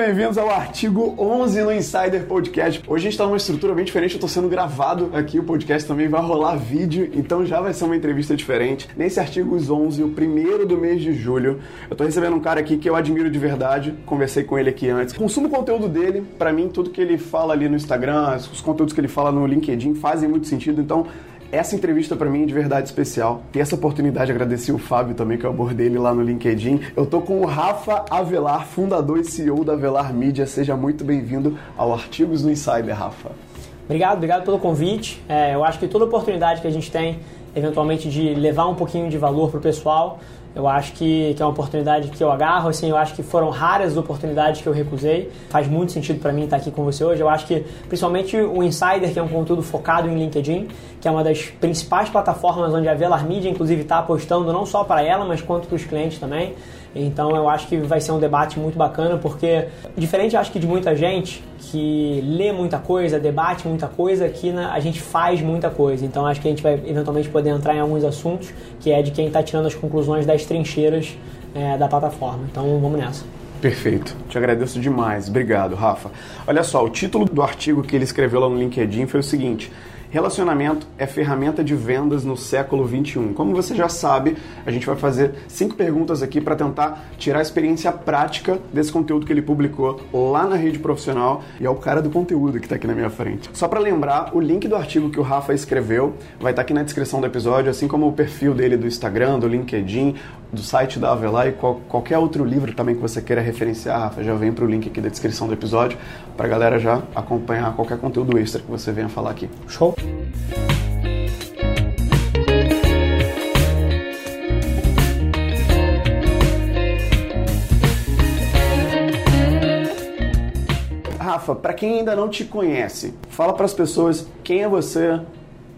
Bem-vindos ao artigo 11 no Insider Podcast. Hoje a gente está numa estrutura bem diferente, eu estou sendo gravado aqui, o podcast também vai rolar vídeo, então já vai ser uma entrevista diferente. Nesse artigo 11, o primeiro do mês de julho, eu estou recebendo um cara aqui que eu admiro de verdade, conversei com ele aqui antes. Consumo o conteúdo dele, para mim tudo que ele fala ali no Instagram, os conteúdos que ele fala no LinkedIn fazem muito sentido, então essa entrevista para mim é de verdade especial. Ter essa oportunidade, agradecer o Fábio também, que eu abordei ele lá no LinkedIn. Eu tô com o Rafa Avelar, fundador e CEO da Avelar Mídia. Seja muito bem-vindo ao Artigos no Insider, Rafa. Obrigado, obrigado pelo convite. É, eu acho que toda oportunidade que a gente tem, eventualmente, de levar um pouquinho de valor para o pessoal, eu acho que, que é uma oportunidade que eu agarro, assim, eu acho que foram raras as oportunidades que eu recusei. Faz muito sentido para mim estar aqui com você hoje. Eu acho que, principalmente o Insider, que é um conteúdo focado em LinkedIn, que é uma das principais plataformas onde a Velar Media, inclusive, está apostando não só para ela, mas quanto para os clientes também. Então eu acho que vai ser um debate muito bacana, porque diferente acho que de muita gente que lê muita coisa, debate muita coisa, aqui na, a gente faz muita coisa. Então acho que a gente vai eventualmente poder entrar em alguns assuntos que é de quem está tirando as conclusões das trincheiras é, da plataforma. Então vamos nessa. Perfeito. Te agradeço demais. Obrigado, Rafa. Olha só, o título do artigo que ele escreveu lá no LinkedIn foi o seguinte: Relacionamento é ferramenta de vendas no século 21. Como você já sabe, a gente vai fazer cinco perguntas aqui para tentar tirar a experiência prática desse conteúdo que ele publicou lá na rede profissional e é o cara do conteúdo que está aqui na minha frente. Só para lembrar, o link do artigo que o Rafa escreveu vai estar tá aqui na descrição do episódio, assim como o perfil dele do Instagram, do LinkedIn, do site da Avelar e qual, qualquer outro livro também que você queira referenciar, Rafa, já vem para o link aqui da descrição do episódio para a galera já acompanhar qualquer conteúdo extra que você venha falar aqui. Show? Rafa, para quem ainda não te conhece, fala para as pessoas quem é você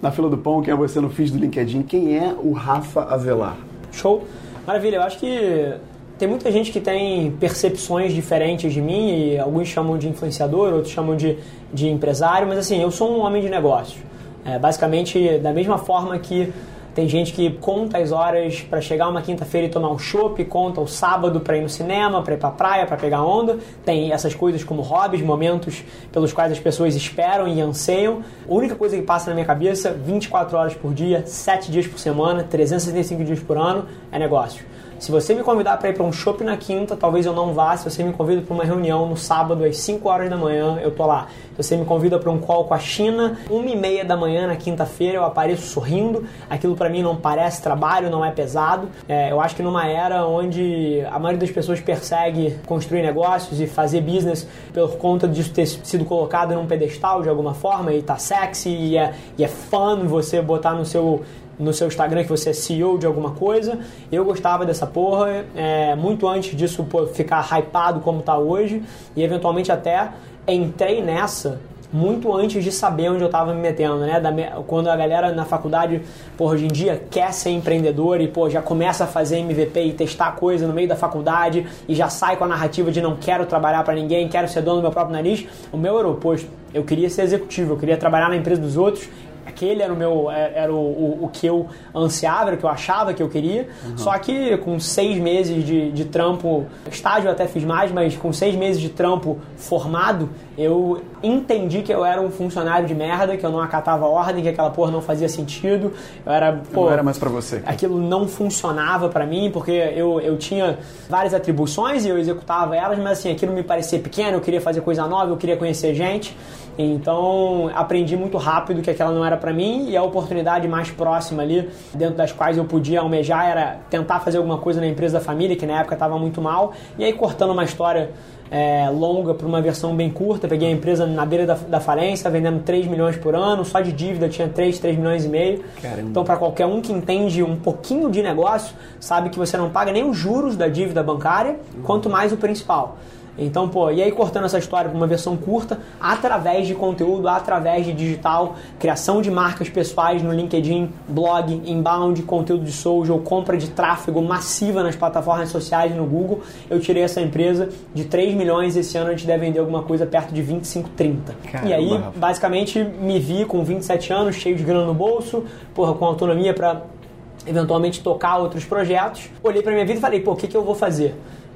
na fila do pão, quem é você no feed do LinkedIn, quem é o Rafa Avelar. Show. Maravilha, eu acho que tem muita gente que tem percepções diferentes de mim, e alguns chamam de influenciador, outros chamam de, de empresário, mas assim, eu sou um homem de negócio. É, basicamente, da mesma forma que tem gente que conta as horas para chegar uma quinta-feira e tomar um chopp, conta o sábado para ir no cinema, para ir para praia, para pegar onda. Tem essas coisas como hobbies, momentos pelos quais as pessoas esperam e anseiam. A única coisa que passa na minha cabeça, 24 horas por dia, 7 dias por semana, 365 dias por ano, é negócio. Se você me convidar para ir para um shopping na quinta, talvez eu não vá. Se você me convida para uma reunião no sábado às 5 horas da manhã, eu tô lá. Se você me convida para um call com a China, 1 e meia da manhã na quinta-feira, eu apareço sorrindo. Aquilo para mim não parece trabalho, não é pesado. É, eu acho que numa era onde a maioria das pessoas persegue construir negócios e fazer business por conta disso ter sido colocado num pedestal de alguma forma e tá sexy e é, e é fun você botar no seu no seu Instagram que você é CEO de alguma coisa. Eu gostava dessa porra, é, muito antes disso pô, ficar hypado como tá hoje, e eventualmente até entrei nessa muito antes de saber onde eu estava me metendo, né? Da, quando a galera na faculdade, por hoje em dia, quer ser empreendedor e, pô, já começa a fazer MVP e testar coisa no meio da faculdade e já sai com a narrativa de não quero trabalhar para ninguém, quero ser dono do meu próprio nariz. O meu era o oposto. Eu queria ser executivo, eu queria trabalhar na empresa dos outros aquele era o meu é, era o, o, o, que eu ansiava, era o que eu achava que eu queria. Uhum. Só que com seis meses de, de trampo, estágio eu até fiz mais, mas com seis meses de trampo formado, eu entendi que eu era um funcionário de merda, que eu não acatava ordem, que aquela porra não fazia sentido. Eu era, pô, não era mais para você. Aquilo não funcionava para mim, porque eu, eu tinha várias atribuições e eu executava elas, mas assim, aquilo me parecia pequeno, eu queria fazer coisa nova, eu queria conhecer gente. Então, aprendi muito rápido que aquela não era para mim e a oportunidade mais próxima ali, dentro das quais eu podia almejar, era tentar fazer alguma coisa na empresa da família, que na época estava muito mal. E aí, cortando uma história é, longa para uma versão bem curta, peguei a empresa na beira da, da falência, vendendo 3 milhões por ano, só de dívida tinha 3, 3 milhões e meio. Caramba. Então, para qualquer um que entende um pouquinho de negócio, sabe que você não paga nem os juros da dívida bancária, uhum. quanto mais o principal. Então, pô, e aí cortando essa história para uma versão curta, através de conteúdo, através de digital, criação de marcas pessoais no LinkedIn, blog, inbound, conteúdo de social, compra de tráfego massiva nas plataformas sociais no Google, eu tirei essa empresa de 3 milhões esse ano a gente deve vender alguma coisa perto de 25, 30. Caramba, e aí, basicamente, me vi com 27 anos, cheio de grana no bolso, porra, com autonomia para eventualmente tocar outros projetos. Olhei para minha vida e falei, pô, o que, que eu vou fazer?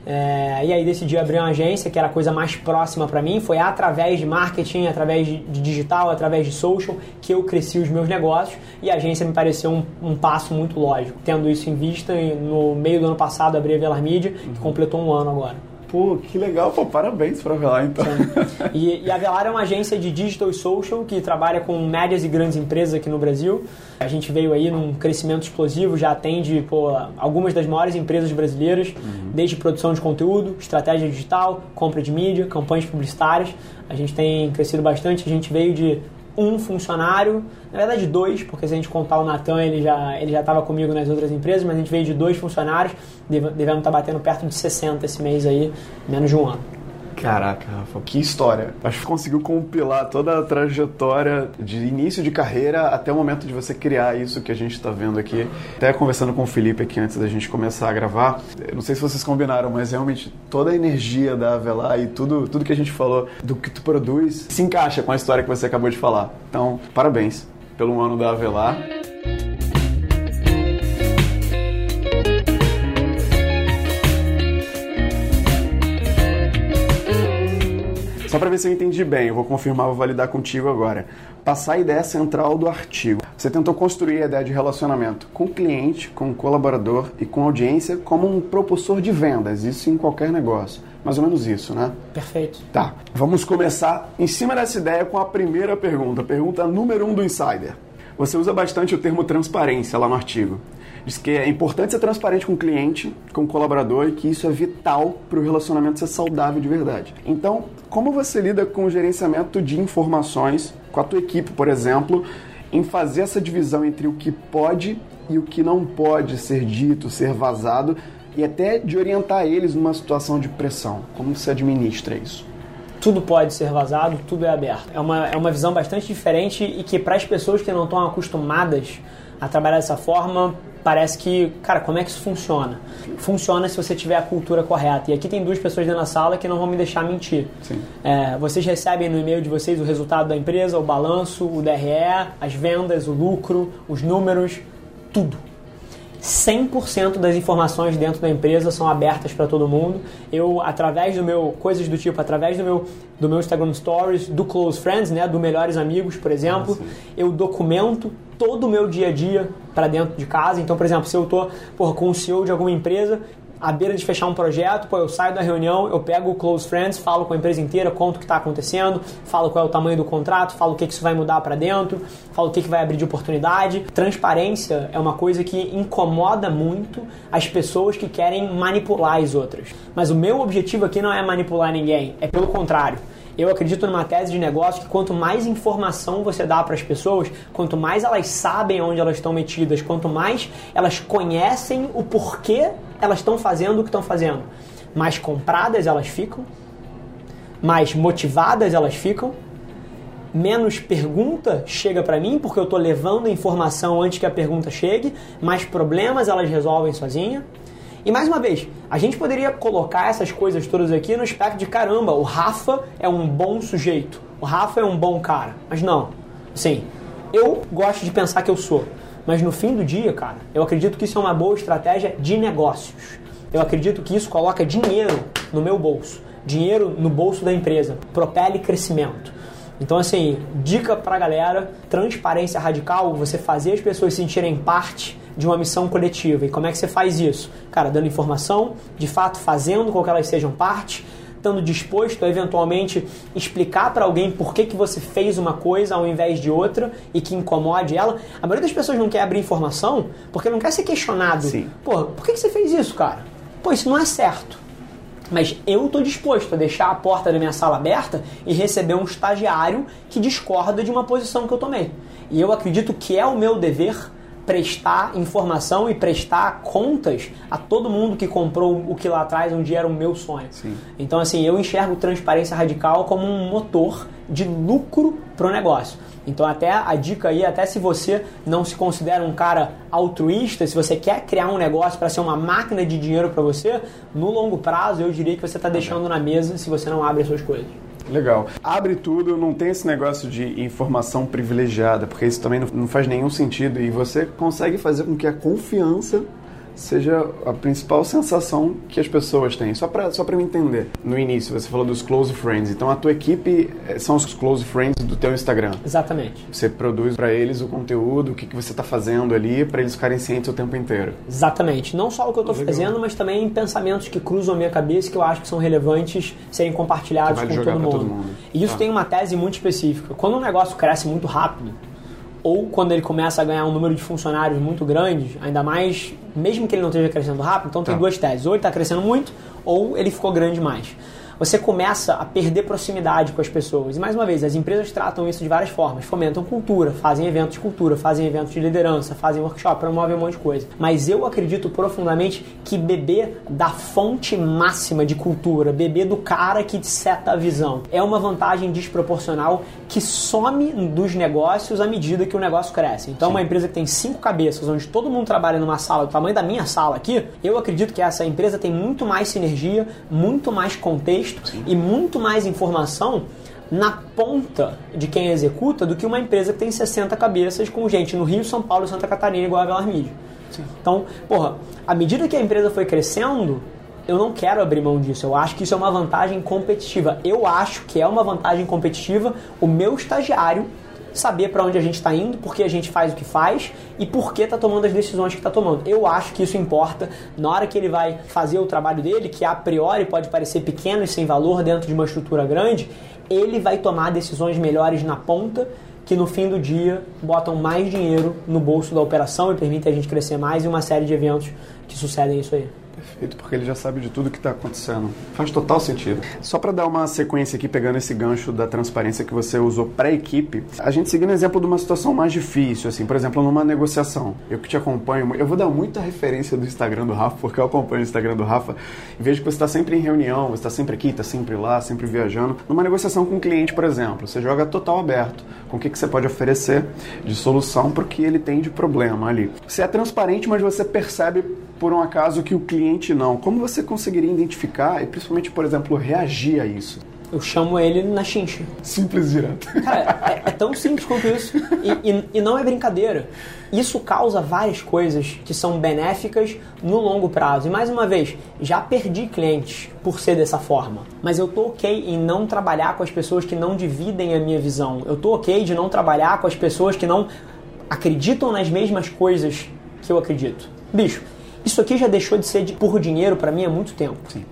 É, e aí decidi abrir uma agência que era a coisa mais próxima para mim. Foi através de marketing, através de digital, através de social que eu cresci os meus negócios e a agência me pareceu um, um passo muito lógico. Tendo isso em vista, no meio do ano passado abri a Velar Media, que completou um ano agora. Pô, que legal, pô, parabéns para a Velar então. E, e, a Velar é uma agência de digital e social que trabalha com médias e grandes empresas aqui no Brasil. A gente veio aí num crescimento explosivo, já atende pô, algumas das maiores empresas brasileiras, uhum. desde produção de conteúdo, estratégia digital, compra de mídia, campanhas publicitárias. A gente tem crescido bastante, a gente veio de um funcionário, na verdade dois, porque se a gente contar o Natan, ele já ele já estava comigo nas outras empresas, mas a gente veio de dois funcionários, devemos estar tá batendo perto de 60 esse mês aí, menos de um ano. Caraca, Rafa, que história. Acho que conseguiu compilar toda a trajetória de início de carreira até o momento de você criar isso que a gente está vendo aqui. Até conversando com o Felipe aqui antes da gente começar a gravar, não sei se vocês combinaram, mas realmente toda a energia da Avelar e tudo, tudo que a gente falou do que tu produz se encaixa com a história que você acabou de falar. Então, parabéns pelo ano da Avelar. Só para ver se eu entendi bem, eu vou confirmar, vou validar contigo agora. Passar a ideia central do artigo. Você tentou construir a ideia de relacionamento com o cliente, com o colaborador e com a audiência como um propulsor de vendas, isso em qualquer negócio. Mais ou menos isso, né? Perfeito. Tá. Vamos começar em cima dessa ideia com a primeira pergunta, pergunta número um do Insider. Você usa bastante o termo transparência lá no artigo. Diz que é importante ser transparente com o cliente, com o colaborador e que isso é vital para o relacionamento ser saudável de verdade. Então, como você lida com o gerenciamento de informações com a tua equipe, por exemplo, em fazer essa divisão entre o que pode e o que não pode ser dito, ser vazado e até de orientar eles numa situação de pressão? Como você administra isso? Tudo pode ser vazado, tudo é aberto. É uma, é uma visão bastante diferente e que para as pessoas que não estão acostumadas a trabalhar dessa forma, parece que, cara, como é que isso funciona? Funciona se você tiver a cultura correta. E aqui tem duas pessoas dentro da sala que não vão me deixar mentir. É, vocês recebem no e-mail de vocês o resultado da empresa, o balanço, o DRE, as vendas, o lucro, os números, tudo. 100% das informações dentro da empresa são abertas para todo mundo. Eu, através do meu, coisas do tipo, através do meu, do meu Instagram Stories, do Close Friends, né, do Melhores Amigos, por exemplo, ah, eu documento todo o meu dia a dia para dentro de casa. Então, por exemplo, se eu estou com o CEO de alguma empresa, à beira de fechar um projeto, pô, eu saio da reunião, eu pego o Close Friends, falo com a empresa inteira, conto o que está acontecendo, falo qual é o tamanho do contrato, falo o que, que isso vai mudar para dentro, falo o que, que vai abrir de oportunidade. Transparência é uma coisa que incomoda muito as pessoas que querem manipular as outras. Mas o meu objetivo aqui não é manipular ninguém, é pelo contrário. Eu acredito numa tese de negócio que quanto mais informação você dá para as pessoas, quanto mais elas sabem onde elas estão metidas, quanto mais elas conhecem o porquê elas estão fazendo o que estão fazendo, mais compradas elas ficam, mais motivadas elas ficam, menos pergunta chega para mim, porque eu estou levando a informação antes que a pergunta chegue, mais problemas elas resolvem sozinha. E mais uma vez, a gente poderia colocar essas coisas todas aqui no aspecto de caramba, o Rafa é um bom sujeito, o Rafa é um bom cara. Mas não. Sim, eu gosto de pensar que eu sou. Mas no fim do dia, cara, eu acredito que isso é uma boa estratégia de negócios. Eu acredito que isso coloca dinheiro no meu bolso, dinheiro no bolso da empresa, propele crescimento. Então, assim, dica pra galera: transparência radical, você fazer as pessoas sentirem parte de uma missão coletiva. E como é que você faz isso? Cara, dando informação, de fato fazendo com que elas sejam parte, estando disposto a eventualmente explicar para alguém por que, que você fez uma coisa ao invés de outra e que incomode ela. A maioria das pessoas não quer abrir informação porque não quer ser questionado. Sim. Pô, por que, que você fez isso, cara? Pô, isso não é certo. Mas eu estou disposto a deixar a porta da minha sala aberta e receber um estagiário que discorda de uma posição que eu tomei. E eu acredito que é o meu dever prestar informação e prestar contas a todo mundo que comprou o que lá atrás um dia era o meu sonho. Sim. Então, assim, eu enxergo transparência radical como um motor de lucro para o negócio. Então, até a dica aí, até se você não se considera um cara altruísta, se você quer criar um negócio para ser uma máquina de dinheiro para você, no longo prazo eu diria que você está deixando na mesa se você não abre as suas coisas. Legal. Abre tudo, não tem esse negócio de informação privilegiada, porque isso também não faz nenhum sentido e você consegue fazer com que a confiança seja a principal sensação que as pessoas têm. Só para só pra eu entender. No início, você falou dos close friends. Então, a tua equipe eh, são os close friends do teu Instagram. Exatamente. Você produz para eles o conteúdo, o que, que você está fazendo ali, para eles ficarem cientes o tempo inteiro. Exatamente. Não só o que eu estou fazendo, mas também pensamentos que cruzam a minha cabeça que eu acho que são relevantes serem compartilhados vale com todo mundo. todo mundo. E isso Tá. tem uma tese muito específica. Quando um negócio cresce muito rápido, ou quando ele começa a ganhar um número de funcionários muito grande, ainda mais, mesmo que ele não esteja crescendo rápido, então tem Tá. duas teses. Ou ele está crescendo muito, ou ele ficou grande demais. Você começa a perder proximidade com as pessoas. E mais uma vez, as empresas tratam isso de várias formas. Fomentam cultura, fazem eventos de cultura, fazem eventos de liderança, fazem workshop, promovem um monte de coisa. Mas eu acredito profundamente que beber da fonte máxima de cultura, beber do cara que seta a visão, é uma vantagem desproporcional que some dos negócios à medida que o negócio cresce. Então, uma empresa que tem cinco cabeças, onde todo mundo trabalha numa sala do tamanho da minha sala aqui, eu acredito que essa empresa tem muito mais sinergia, muito mais contexto e muito mais informação na ponta de quem executa do que uma empresa que tem 60 cabeças com gente no Rio, São Paulo e Santa Catarina igual a Velar Mídia. Então, porra, à medida que a empresa foi crescendo, eu não quero abrir mão disso. Eu acho que isso é uma vantagem competitiva. Eu acho que é uma vantagem competitiva o meu estagiário saber para onde a gente está indo, por que a gente faz o que faz e por que está tomando as decisões que está tomando. Eu acho que isso importa na hora que ele vai fazer o trabalho dele, que a priori pode parecer pequeno e sem valor dentro de uma estrutura grande, ele vai tomar decisões melhores na ponta que no fim do dia botam mais dinheiro no bolso da operação e permitem a gente crescer mais e uma série de eventos que sucedem isso aí. Perfeito, porque ele já sabe de tudo que está acontecendo. Faz total sentido. Só para dar uma sequência aqui, pegando esse gancho da transparência que você usou para a equipe, a gente seguindo o exemplo de uma situação mais difícil, assim, por exemplo, numa negociação. Eu que te acompanho, eu vou dar muita referência do Instagram do Rafa, porque eu acompanho o Instagram do Rafa e vejo que você está sempre em reunião, você está sempre aqui, está sempre lá, sempre viajando. Numa negociação com um cliente, por exemplo, você joga total aberto com o que, que você pode oferecer de solução para o que ele tem de problema ali. Você é transparente, mas você percebe por um acaso que o cliente não. Como você conseguiria identificar e principalmente, por exemplo, reagir a isso? Eu chamo ele na chincha. Simples direto. Cara, é, é tão simples quanto isso. E, e- e não é brincadeira. Isso causa várias coisas que são benéficas no longo prazo. E mais uma vez, já perdi clientes por ser dessa forma. Mas eu tô ok em não trabalhar com as pessoas que não dividem a minha visão. Eu tô ok de não trabalhar com as pessoas que não acreditam nas mesmas coisas que eu acredito. Bicho, isso aqui já deixou de ser de por dinheiro pra mim há muito tempo. Sim.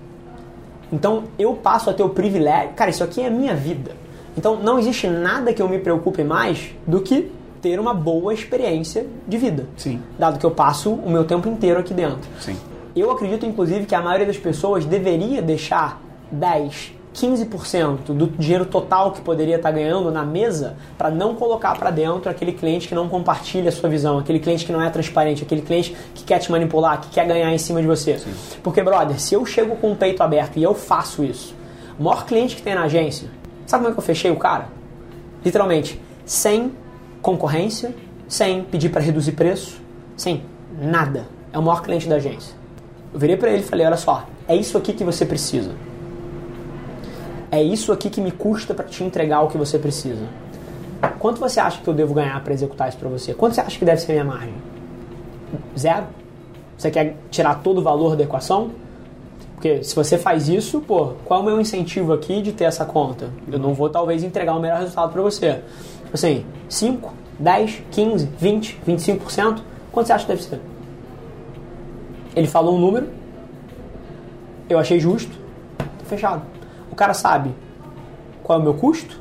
Então eu passo a ter o privilégio. Cara, isso aqui é a minha vida. Então não existe nada que eu me preocupe mais do que ter uma boa experiência de vida. Sim. Dado que eu passo o meu tempo inteiro aqui dentro. Sim. Eu acredito, inclusive, que a maioria das pessoas deveria deixar 10, 15% do dinheiro total que poderia estar ganhando na mesa para não colocar para dentro aquele cliente que não compartilha a sua visão, aquele cliente que não é transparente, aquele cliente que quer te manipular, que quer ganhar em cima de você. Porque, brother, se eu chego com o peito aberto e eu faço isso, o maior cliente que tem na agência, sabe como é que eu fechei o cara? Literalmente, sem concorrência, sem pedir para reduzir preço, sem nada. É o maior cliente da agência. Eu virei para ele e falei: olha só, é isso aqui que você precisa. É isso aqui que me custa para te entregar o que você precisa. Quanto você acha que eu devo ganhar para executar isso para você? Quanto você acha que deve ser minha margem? Zero? Você quer tirar todo o valor da equação? Porque se você faz isso, pô, qual é o meu incentivo aqui de ter essa conta? Eu não vou talvez entregar o melhor resultado para você. Tipo assim, 5, 10, 15, 20, 25%? Quanto você acha que deve ser? Ele falou um número, eu achei justo, fechado. O cara sabe qual é o meu custo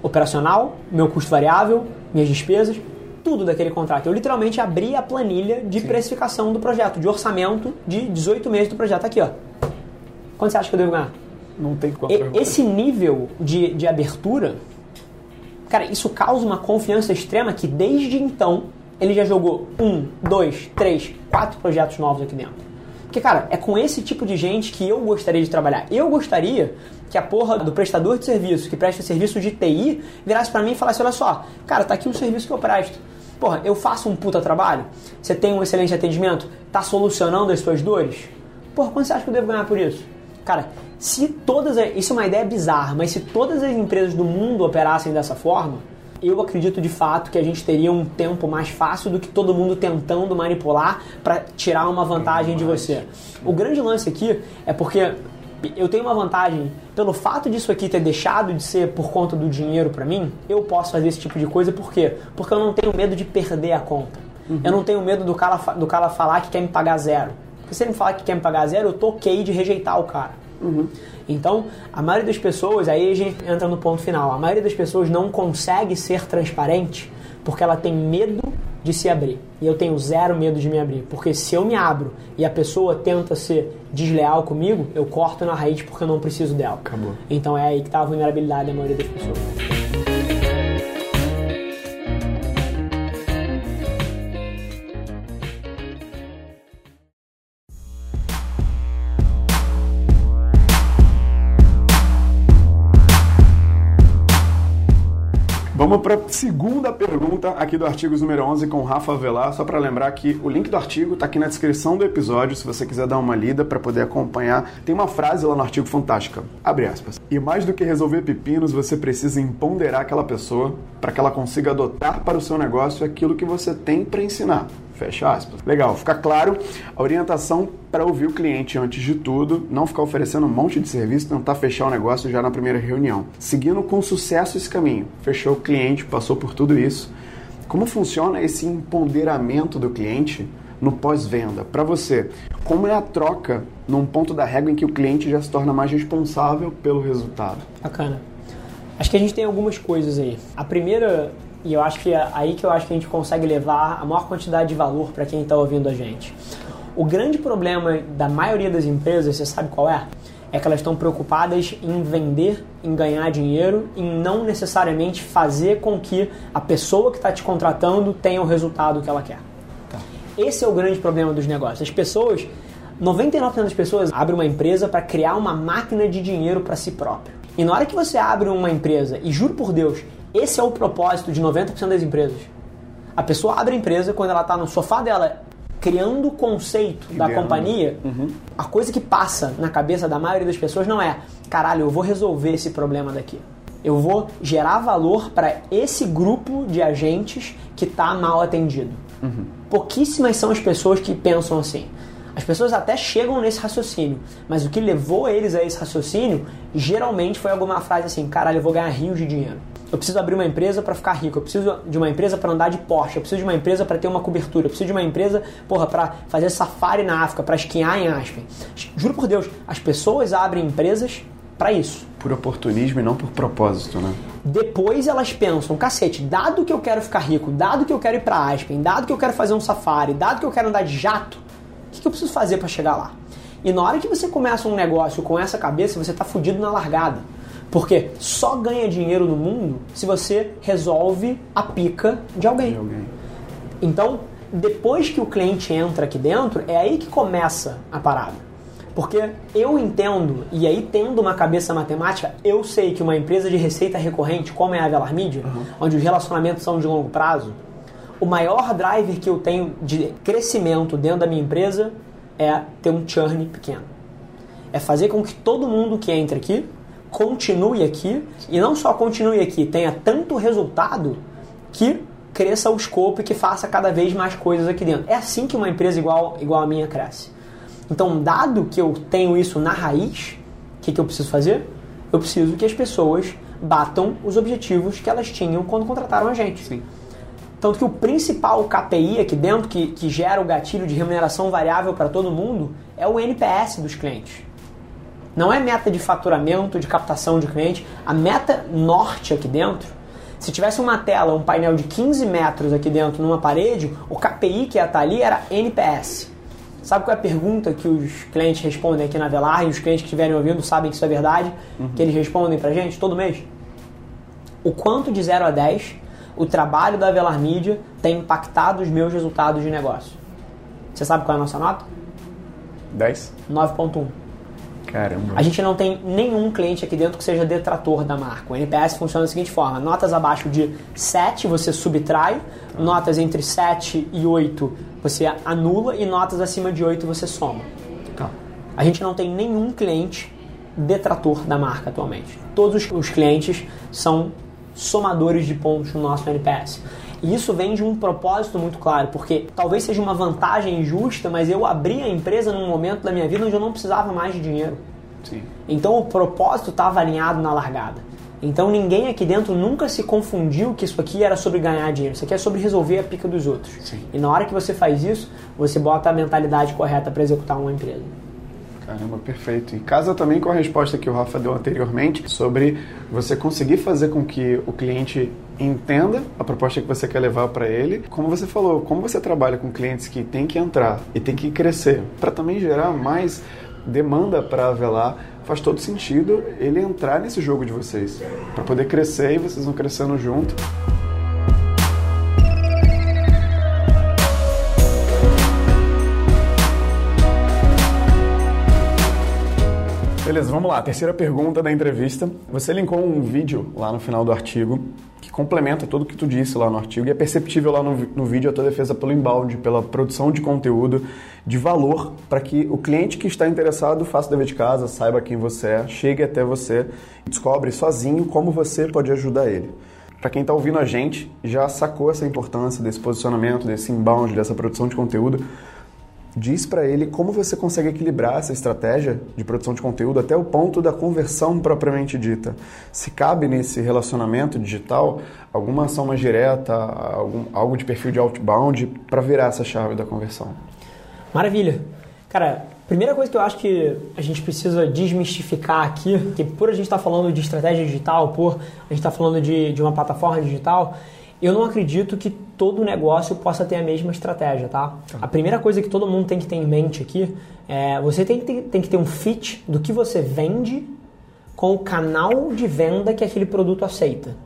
operacional, meu custo variável, minhas despesas, tudo daquele contrato. Eu literalmente abri a planilha de precificação do projeto, de orçamento de 18 meses do projeto. Aqui, ó. Quanto você acha que eu devo ganhar? Não tem como. E- esse nível de, de abertura, cara, isso causa uma confiança extrema que desde então ele já jogou um, dois, três, quatro projetos novos aqui dentro. Porque, cara, é com esse tipo de gente que eu gostaria de trabalhar. Eu gostaria que a porra do prestador de serviço, que presta serviço de TI, virasse para mim e falasse: olha só, cara, tá aqui o serviço que eu presto. Porra, eu faço um puta trabalho? Você tem um excelente atendimento? Tá solucionando as suas dores? Porra, quanto você acha que eu devo ganhar por isso? Cara, se todas. Isso é uma ideia bizarra, mas se todas as empresas do mundo operassem dessa forma, eu acredito de fato que a gente teria um tempo mais fácil do que todo mundo tentando manipular para tirar uma vantagem de você. O grande lance aqui é porque eu tenho uma vantagem pelo fato disso aqui ter deixado de ser por conta do dinheiro para mim, eu posso fazer esse tipo de coisa por quê? Porque eu não tenho medo de perder a conta. Uhum. Eu não tenho medo do cara, do cara falar que quer me pagar zero. Porque se ele me falar que quer me pagar zero, eu tô ok de rejeitar o cara. Uhum. Então, a maioria das pessoas, aí a gente entra no ponto final, a maioria das pessoas não consegue ser transparente porque ela tem medo de se abrir. E eu tenho zero medo de me abrir, porque se eu me abro e a pessoa tenta ser desleal comigo, eu corto na raiz porque eu não preciso dela. Acabou. Então é aí que está a vulnerabilidade da maioria das pessoas. Vamos para a segunda pergunta aqui do Artigos número 11 com Rafa Avelar. Só para lembrar que o link do artigo está aqui na descrição do episódio, se você quiser dar uma lida para poder acompanhar. Tem uma frase lá no artigo fantástica, abre aspas. E mais do que resolver pepinos, você precisa empoderar aquela pessoa para que ela consiga adotar para o seu negócio aquilo que você tem para ensinar. Fecha aspas. Legal, fica claro a orientação para ouvir o cliente antes de tudo, não ficar oferecendo um monte de serviço, tentar fechar o negócio já na primeira reunião. Seguindo com sucesso esse caminho. Fechou o cliente, passou por tudo isso. Como funciona esse empoderamento do cliente no pós-venda? Para você, como é a troca num ponto da régua em que o cliente já se torna mais responsável pelo resultado? Bacana. Acho que a gente tem algumas coisas aí. A primeira e eu acho que é aí que eu acho que a gente consegue levar a maior quantidade de valor para quem está ouvindo a gente. O grande problema da maioria das empresas, você sabe qual é? É que elas estão preocupadas em vender, em ganhar dinheiro, em não necessariamente fazer com que a pessoa que está te contratando tenha o resultado que ela quer. Tá. Esse é o grande problema dos negócios. As pessoas, 99% das pessoas abrem uma empresa para criar uma máquina de dinheiro para si próprio. E na hora que você abre uma empresa, e juro por Deus, esse é o propósito de 90% das empresas. A pessoa abre a empresa quando ela está no sofá dela criando o conceito da companhia, uhum. a coisa que passa na cabeça da maioria das pessoas não é, caralho, eu vou resolver esse problema daqui. Eu vou gerar valor para esse grupo de agentes que está mal atendido. Uhum. Pouquíssimas são as pessoas que pensam assim. As pessoas até chegam nesse raciocínio, mas o que levou eles a esse raciocínio geralmente foi alguma frase assim: caralho, eu vou ganhar rios de dinheiro. Eu preciso abrir uma empresa para ficar rico. Eu preciso de uma empresa para andar de Porsche. Eu preciso de uma empresa para ter uma cobertura. Eu preciso de uma empresa, porra, para fazer safari na África, para esquiar em Aspen. Juro por Deus, as pessoas abrem empresas para isso. Por oportunismo e não por propósito, né? Depois elas pensam, cacete, dado que eu quero ficar rico, dado que eu quero ir para Aspen, dado que eu quero fazer um safari, dado que eu quero andar de jato, o que, que eu preciso fazer para chegar lá? E na hora que você começa um negócio com essa cabeça, você está fudido na largada. Porque só ganha dinheiro no mundo se você resolve a pica de alguém. De alguém. Então, depois que o cliente entra aqui dentro, é aí que começa a parada. Porque eu entendo, e aí tendo uma cabeça matemática, eu sei que uma empresa de receita recorrente, como é a Velar Media, uhum. onde os relacionamentos são de longo prazo, o maior driver que eu tenho de crescimento dentro da minha empresa é ter um churn pequeno. É fazer com que todo mundo que entra aqui continue aqui e não só continue aqui, tenha tanto resultado que cresça o escopo e que faça cada vez mais coisas aqui dentro. É assim que uma empresa igual, igual a minha cresce. Então, dado que eu tenho isso na raiz, o que, que eu preciso fazer? Eu preciso que as pessoas batam os objetivos que elas tinham quando contrataram a gente. Sim. Tanto que o principal KPI aqui dentro, que, que gera o gatilho de remuneração variável para todo mundo, é o NPS dos clientes. Não é meta de faturamento, de captação de cliente. A meta norte aqui dentro, se tivesse uma tela, um painel de 15 metros aqui dentro numa parede, o KPI que ia estar ali era NPS. Sabe qual é a pergunta que os clientes respondem aqui na Velar e os clientes que estiverem ouvindo sabem que isso é verdade? Uhum. Que eles respondem pra gente todo mês? O quanto de 0 a 10 o trabalho da Velar Mídia tem impactado os meus resultados de negócio. Você sabe qual é a nossa nota? 10? 9.1. Caramba. A gente não tem nenhum cliente aqui dentro que seja detrator da marca. O NPS funciona da seguinte forma: notas abaixo de 7 você subtrai, notas entre 7 e 8 você anula e notas acima de 8 você soma. Tá. A gente não tem nenhum cliente detrator da marca atualmente. Todos os clientes são somadores de pontos no nosso NPS. E isso vem de um propósito muito claro, porque talvez seja uma vantagem injusta, mas eu abri a empresa num momento da minha vida onde eu não precisava mais de dinheiro. Sim. Então o propósito estava alinhado na largada. Então ninguém aqui dentro nunca se confundiu que isso aqui era sobre ganhar dinheiro, isso aqui é sobre resolver a pica dos outros. Sim. E na hora que você faz isso, você bota a mentalidade correta para executar uma empresa. Caramba, perfeito. E casa também com a resposta que o Rafa deu anteriormente sobre você conseguir fazer com que o cliente entenda a proposta que você quer levar para ele. Como você falou, como você trabalha com clientes que tem que entrar e tem que crescer, para também gerar mais demanda para a Velar, faz todo sentido ele entrar nesse jogo de vocês, para poder crescer e vocês vão crescendo junto. Beleza, vamos lá. Terceira pergunta da entrevista. Você linkou um vídeo lá no final do artigo que complementa tudo o que tu disse lá no artigo e é perceptível lá no, no vídeo a tua defesa pelo inbound, pela produção de conteúdo de valor para que o cliente que está interessado faça o dever de casa, saiba quem você é, chegue até você e descobre sozinho como você pode ajudar ele. Para quem está ouvindo a gente, já sacou essa importância desse posicionamento, desse inbound, dessa produção de conteúdo, diz para ele como você consegue equilibrar essa estratégia de produção de conteúdo até o ponto da conversão propriamente dita. Se cabe nesse relacionamento digital alguma ação mais direta, algum, algo de perfil de outbound para virar essa chave da conversão. Maravilha. Cara, primeira coisa que eu acho que a gente precisa desmistificar aqui, que por a gente estar tá falando de estratégia digital, por a gente estar tá falando de, de uma plataforma digital, eu não acredito que todo negócio possa ter a mesma estratégia, tá? tá? A primeira coisa que todo mundo tem que ter em mente aqui é você tem que ter, tem que ter um fit do que você vende com o canal de venda que aquele produto aceita.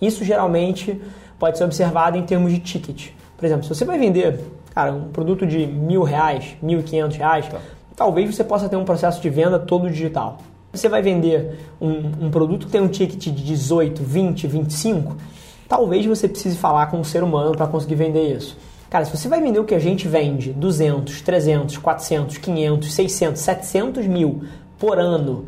Isso geralmente pode ser observado em termos de ticket. Por exemplo, se você vai vender, cara, um produto de mil reais, mil e quinhentos reais, tá. talvez você possa ter um processo de venda todo digital. Você vai vender um, um produto que tem um ticket de 18, 20, 25, talvez você precise falar com um ser humano para conseguir vender isso. Cara, se você vai vender o que a gente vende, 200, 300, 400, 500, 600, 700 mil por ano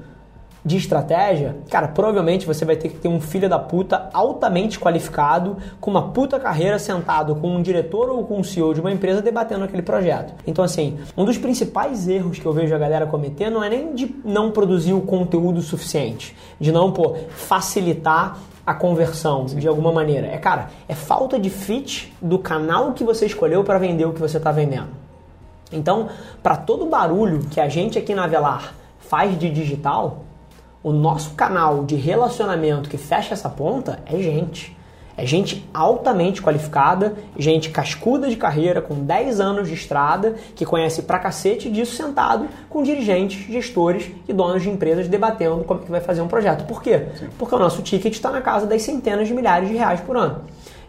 de estratégia, cara, provavelmente você vai ter que ter um filho da puta altamente qualificado, com uma puta carreira sentado com um diretor ou com um CEO de uma empresa debatendo aquele projeto. Então, assim, um dos principais erros que eu vejo a galera cometer não é nem de não produzir o conteúdo suficiente, de não, pô, facilitar a conversão Sim. de alguma maneira. É, cara, é falta de fit do canal que você escolheu para vender o que você está vendendo. Então, para todo barulho que a gente aqui na Velar faz de digital, o nosso canal de relacionamento que fecha essa ponta é gente. É gente altamente qualificada, gente cascuda de carreira, com 10 anos de estrada, que conhece pra cacete disso sentado com dirigentes, gestores e donos de empresas debatendo como é que vai fazer um projeto. Por quê? Sim. Porque o nosso ticket está na casa das centenas de milhares de reais por ano.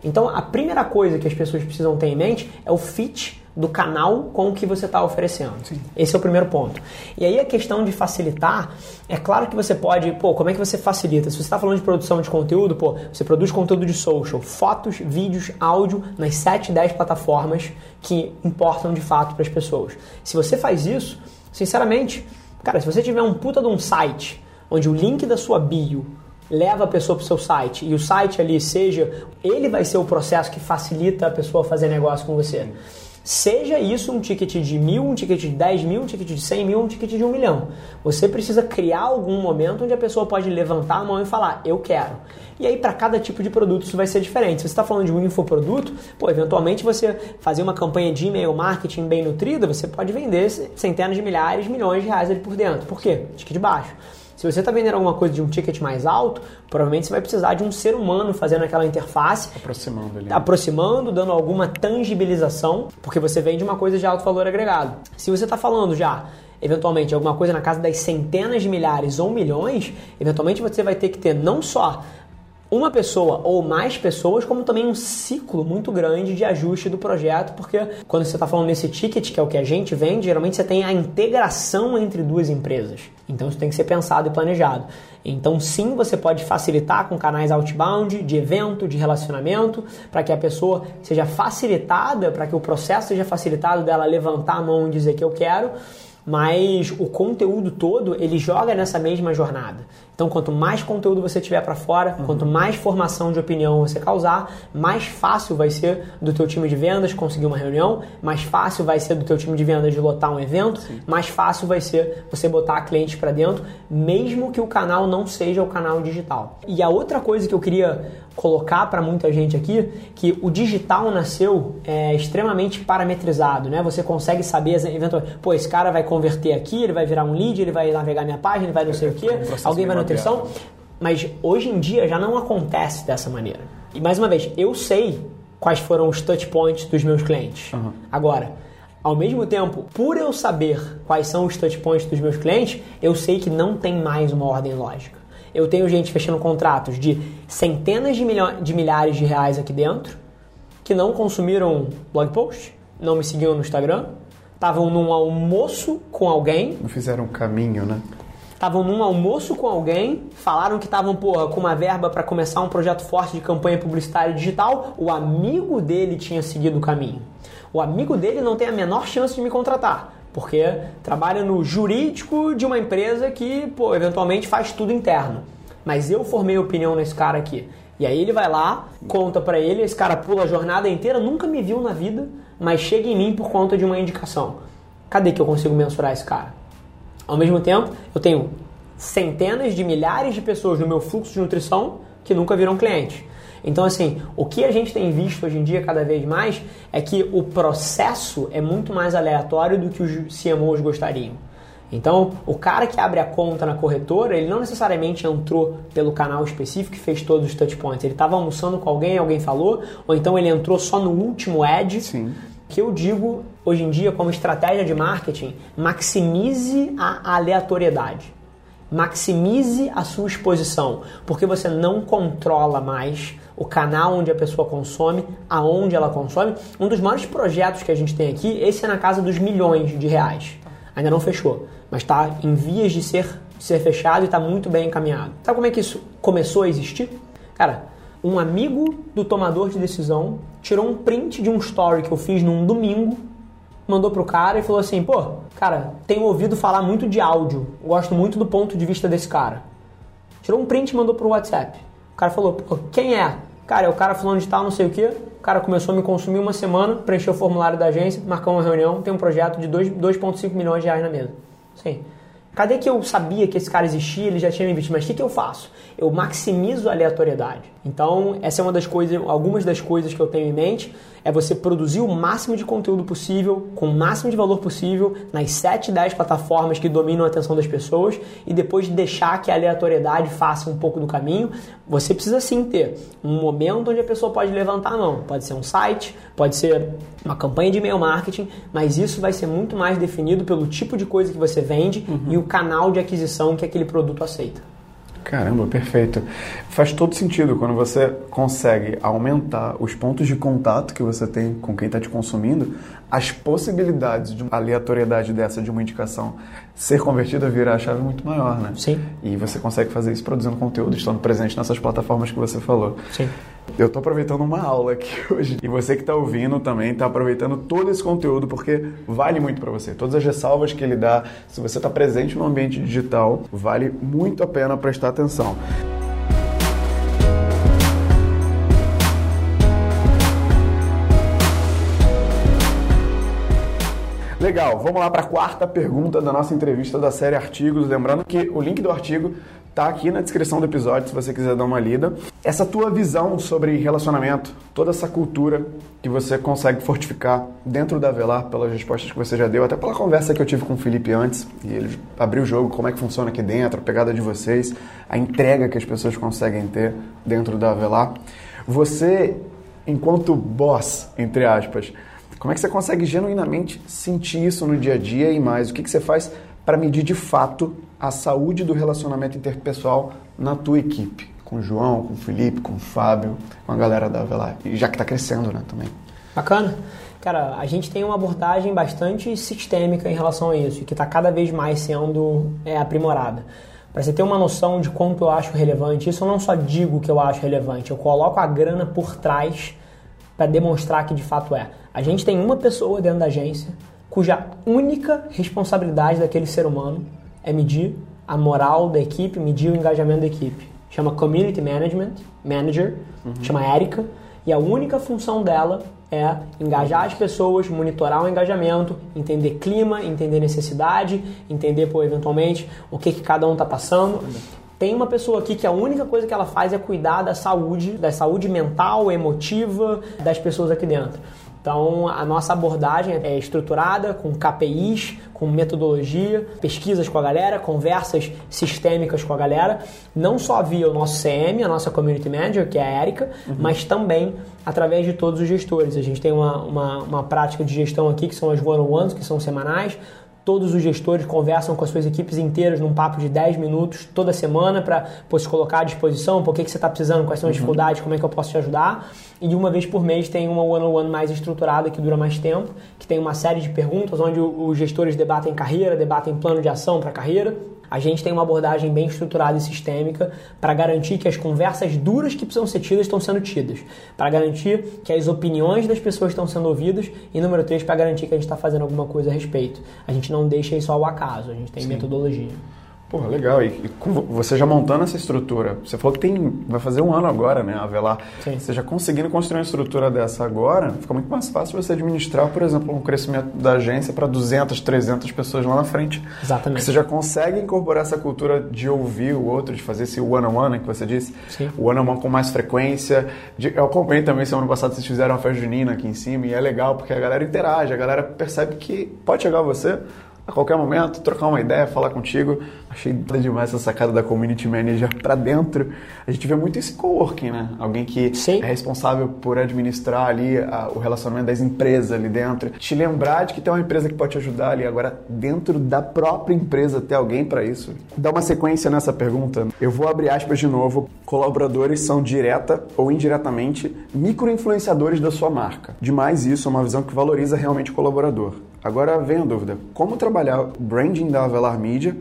Então, a primeira coisa que as pessoas precisam ter em mente é o fit do canal com o que você está oferecendo. Sim. Esse é o primeiro ponto. E aí a questão de facilitar, é claro que você pode, pô, como é que você facilita? Se você está falando de produção de conteúdo, pô, você produz conteúdo de social, fotos, vídeos, áudio nas 7, 10 plataformas que importam de fato para as pessoas. Se você faz isso, sinceramente, cara, se você tiver um puta de um site onde o link da sua bio leva a pessoa para o seu site e o site ali seja, ele vai ser o processo que facilita a pessoa fazer negócio com você. Seja isso um ticket de mil, um ticket de 10 mil, um ticket de 100 mil, um ticket de um milhão. Você precisa criar algum momento onde a pessoa pode levantar a mão e falar, eu quero. E aí, para cada tipo de produto, isso vai ser diferente. Se você está falando de um infoproduto, pô, eventualmente você fazer uma campanha de e-mail marketing bem nutrida, você pode vender centenas de milhares, milhões de reais ali por dentro. Por quê? Ticket baixo. Se você está vendendo alguma coisa de um ticket mais alto, provavelmente você vai precisar de um ser humano fazendo aquela interface. Aproximando ali. Aproximando, dando alguma tangibilização, porque você vende uma coisa de alto valor agregado. Se você está falando já eventualmente alguma coisa na casa das centenas de milhares ou milhões, eventualmente você vai ter que ter não só uma pessoa ou mais pessoas, como também um ciclo muito grande de ajuste do projeto, porque quando você está falando nesse ticket, que é o que a gente vende, geralmente você tem a integração entre duas empresas. Então isso tem que ser pensado e planejado. Então sim, você pode facilitar com canais outbound, de evento, de relacionamento, para que a pessoa seja facilitada, para que o processo seja facilitado dela levantar a mão e dizer que eu quero mas o conteúdo todo ele joga nessa mesma jornada. Então, quanto mais conteúdo você tiver para fora, uhum. quanto mais formação de opinião você causar, mais fácil vai ser do teu time de vendas conseguir uma reunião, mais fácil vai ser do teu time de vendas de lotar um evento, Sim. mais fácil vai ser você botar clientes para dentro, mesmo que o canal não seja o canal digital. E a outra coisa que eu queria colocar para muita gente aqui que o digital nasceu é, extremamente parametrizado, né? Você consegue saber eventualmente, pô, esse cara vai converter aqui, ele vai virar um lead, ele vai navegar minha página, ele vai não sei o quê, alguém vai nutrição. Mas hoje em dia já não acontece dessa maneira. E mais uma vez, eu sei quais foram os touch points dos meus clientes. Uhum. Agora, ao mesmo tempo, por eu saber quais são os touch points dos meus clientes, eu sei que não tem mais uma ordem lógica. Eu tenho gente fechando contratos de centenas de, de milhares de reais aqui dentro que não consumiram blog post, não me seguiam no Instagram, estavam num almoço com alguém. Não fizeram um caminho, né? Estavam num almoço com alguém, falaram que estavam com uma verba para começar um projeto forte de campanha publicitária digital. O amigo dele tinha seguido o caminho. O amigo dele não tem a menor chance de me contratar porque trabalha no jurídico de uma empresa que, pô, eventualmente faz tudo interno. Mas eu formei opinião nesse cara aqui. E aí ele vai lá, conta para ele, esse cara pula a jornada inteira, nunca me viu na vida, mas chega em mim por conta de uma indicação. Cadê que eu consigo mensurar esse cara? Ao mesmo tempo, eu tenho centenas de milhares de pessoas no meu fluxo de nutrição que nunca viram cliente. Então, assim, o que a gente tem visto hoje em dia cada vez mais é que o processo é muito mais aleatório do que os CMOs gostariam. Então, o cara que abre a conta na corretora, ele não necessariamente entrou pelo canal específico e fez todos os touchpoints. Ele estava almoçando com alguém, alguém falou, ou então ele entrou só no último ad. Sim. Que eu digo hoje em dia como estratégia de marketing, maximize a aleatoriedade. Maximize a sua exposição, porque você não controla mais o canal onde a pessoa consome, aonde ela consome. Um dos maiores projetos que a gente tem aqui, esse é na casa dos milhões de reais. Ainda não fechou, mas está em vias de ser, ser fechado e está muito bem encaminhado. Sabe como é que isso começou a existir? Cara, um amigo do tomador de decisão tirou um print de um story que eu fiz num domingo, mandou pro cara e falou assim: pô, cara, tenho ouvido falar muito de áudio, gosto muito do ponto de vista desse cara. Tirou um print e mandou pro WhatsApp. O cara falou: pô, quem é? Cara, é o cara falando de tal, não sei o que. O cara começou a me consumir uma semana, preencheu o formulário da agência, marcou uma reunião, tem um projeto de 2,5 milhões de reais na mesa. Sim. Cadê que eu sabia que esse cara existia, ele já tinha me visto, mas o que, que eu faço? Eu maximizo a aleatoriedade. Então, essa é uma das coisas, algumas das coisas que eu tenho em mente é você produzir o máximo de conteúdo possível, com o máximo de valor possível, nas 7, 10 plataformas que dominam a atenção das pessoas e depois deixar que a aleatoriedade faça um pouco do caminho. Você precisa sim ter um momento onde a pessoa pode levantar a mão. Pode ser um site, pode ser uma campanha de e-mail marketing, mas isso vai ser muito mais definido pelo tipo de coisa que você vende uhum. e o canal de aquisição que aquele produto aceita. Caramba, perfeito. Faz todo sentido quando você consegue aumentar os pontos de contato que você tem com quem está te consumindo, as possibilidades de uma aleatoriedade dessa, de uma indicação ser convertida, virar a chave muito maior, né? Sim. E você consegue fazer isso produzindo conteúdo, estando presente nessas plataformas que você falou. Sim. Eu estou aproveitando uma aula aqui hoje e você que está ouvindo também está aproveitando todo esse conteúdo porque vale muito para você. Todas as ressalvas que ele dá, se você está presente no ambiente digital, vale muito a pena prestar atenção. Legal, vamos lá para a quarta pergunta da nossa entrevista da série Artigos. Lembrando que o link do artigo tá aqui na descrição do episódio se você quiser dar uma lida. Essa tua visão sobre relacionamento, toda essa cultura que você consegue fortificar dentro da Velar pelas respostas que você já deu, até pela conversa que eu tive com o Felipe antes, e ele abriu o jogo, como é que funciona aqui dentro, a pegada de vocês, a entrega que as pessoas conseguem ter dentro da Velar. Você, enquanto boss, entre aspas, como é que você consegue genuinamente sentir isso no dia a dia e mais? O que, que você faz para medir de fato a saúde do relacionamento interpessoal na tua equipe? com o João, com o Felipe, com o Fábio, com a galera da Avelar. Já que está crescendo, né, também. Bacana. Cara, a gente tem uma abordagem bastante sistêmica em relação a isso e que está cada vez mais sendo é, aprimorada. Para você ter uma noção de quanto eu acho relevante, isso eu não só digo que eu acho relevante, eu coloco a grana por trás para demonstrar que de fato é. A gente tem uma pessoa dentro da agência cuja única responsabilidade daquele ser humano é medir a moral da equipe, medir o engajamento da equipe. Chama Community Management Manager, uhum. chama Erika, e a única função dela é engajar as pessoas, monitorar o engajamento, entender clima, entender necessidade, entender, pô, eventualmente, o que, que cada um está passando. Tem uma pessoa aqui que a única coisa que ela faz é cuidar da saúde, da saúde mental, emotiva das pessoas aqui dentro. Então, a nossa abordagem é estruturada com KPIs, com metodologia, pesquisas com a galera, conversas sistêmicas com a galera, não só via o nosso CM, a nossa Community Manager, que é a Erika, uhum. mas também através de todos os gestores. A gente tem uma, uma, uma prática de gestão aqui, que são as one-on-ones, que são semanais, Todos os gestores conversam com as suas equipes inteiras num papo de 10 minutos toda semana para se colocar à disposição, por que, que você está precisando, quais são as uhum. dificuldades, como é que eu posso te ajudar. E uma vez por mês tem uma one-on-one mais estruturada que dura mais tempo, que tem uma série de perguntas onde os gestores debatem carreira, debatem plano de ação para carreira a gente tem uma abordagem bem estruturada e sistêmica para garantir que as conversas duras que precisam ser tidas estão sendo tidas, para garantir que as opiniões das pessoas estão sendo ouvidas e, número três, para garantir que a gente está fazendo alguma coisa a respeito. A gente não deixa isso ao acaso, a gente tem Sim. metodologia. Porra, legal. E, e você já montando essa estrutura, você falou que tem, vai fazer um ano agora, né, a Velar. Sim. Você já conseguindo construir uma estrutura dessa agora, fica muito mais fácil você administrar, por exemplo, um crescimento da agência para 200, 300 pessoas lá na frente. Exatamente. Porque você já consegue incorporar essa cultura de ouvir o outro, de fazer esse one-on-one -on -one, que você disse. Sim. O one-on-one -on -one com mais frequência. De, eu acompanhei também, semana passada, vocês fizeram uma festa junina aqui em cima e é legal porque a galera interage, a galera percebe que pode chegar você a qualquer momento, trocar uma ideia, falar contigo. Achei demais essa sacada da community manager para dentro. A gente vê muito esse coworking, né? Alguém que Sim. é responsável por administrar ali a, o relacionamento das empresas ali dentro. Te lembrar de que tem uma empresa que pode te ajudar ali agora dentro da própria empresa ter alguém para isso. Dá uma sequência nessa pergunta. Eu vou abrir aspas de novo. Colaboradores são direta ou indiretamente microinfluenciadores da sua marca. Demais isso é uma visão que valoriza realmente o colaborador. Agora vem a dúvida: como trabalhar o branding da Avelar Media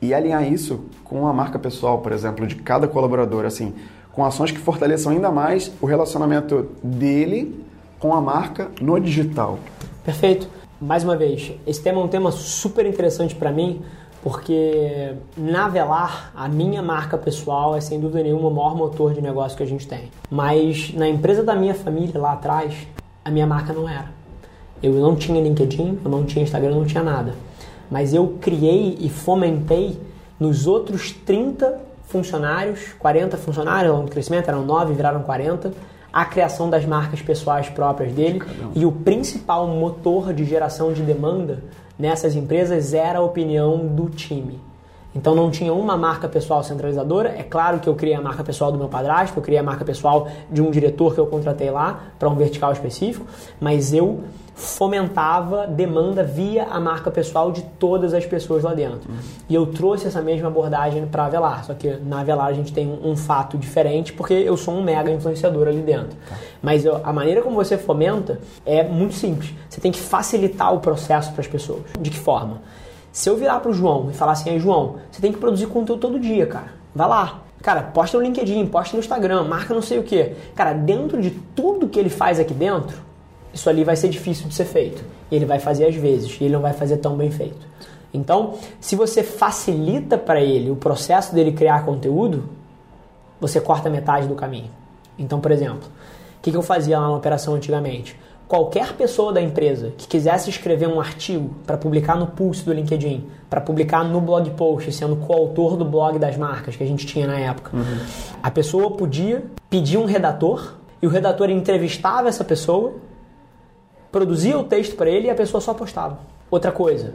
e alinhar isso com a marca pessoal, por exemplo, de cada colaborador, assim, com ações que fortaleçam ainda mais o relacionamento dele com a marca no digital? Perfeito. Mais uma vez, esse tema é um tema super interessante para mim, porque na Velar, a minha marca pessoal é sem dúvida nenhuma o maior motor de negócio que a gente tem. Mas na empresa da minha família lá atrás, a minha marca não era. Eu não tinha LinkedIn, eu não tinha Instagram, eu não tinha nada. Mas eu criei e fomentei nos outros 30 funcionários, 40 funcionários ao longo do crescimento, eram 9, viraram 40, a criação das marcas pessoais próprias dele. E o principal motor de geração de demanda nessas empresas era a opinião do time. Então não tinha uma marca pessoal centralizadora. É claro que eu criei a marca pessoal do meu padrasto, eu criei a marca pessoal de um diretor que eu contratei lá para um vertical específico, mas eu fomentava demanda via a marca pessoal de todas as pessoas lá dentro. Uhum. E eu trouxe essa mesma abordagem para a Avelar, só que na Avelar a gente tem um, um, fato diferente porque eu sou um mega influenciador ali dentro. Tá. Mas eu, a maneira como você fomenta é muito simples. Você tem que facilitar o processo para as pessoas. De que forma? Se eu virar para o João e falar assim, aí João, você tem que produzir conteúdo todo dia, cara. Vai lá, Cara, posta no LinkedIn, posta no Instagram, marca não sei o que. Cara, dentro de tudo que ele faz aqui dentro, isso ali vai ser difícil de ser feito. E ele vai fazer às vezes, e ele não vai fazer tão bem feito. Então, se você facilita para ele o processo dele criar conteúdo, você corta metade do caminho. Então, por exemplo, o que, eu fazia lá na operação antigamente? Qualquer pessoa da empresa que quisesse escrever um artigo para publicar no Pulse do LinkedIn, para publicar no blog post, sendo coautor do blog das marcas que a gente tinha na época, uhum. a pessoa podia pedir um redator e o redator entrevistava essa pessoa produzia o texto para ele e a pessoa só postava. Outra coisa,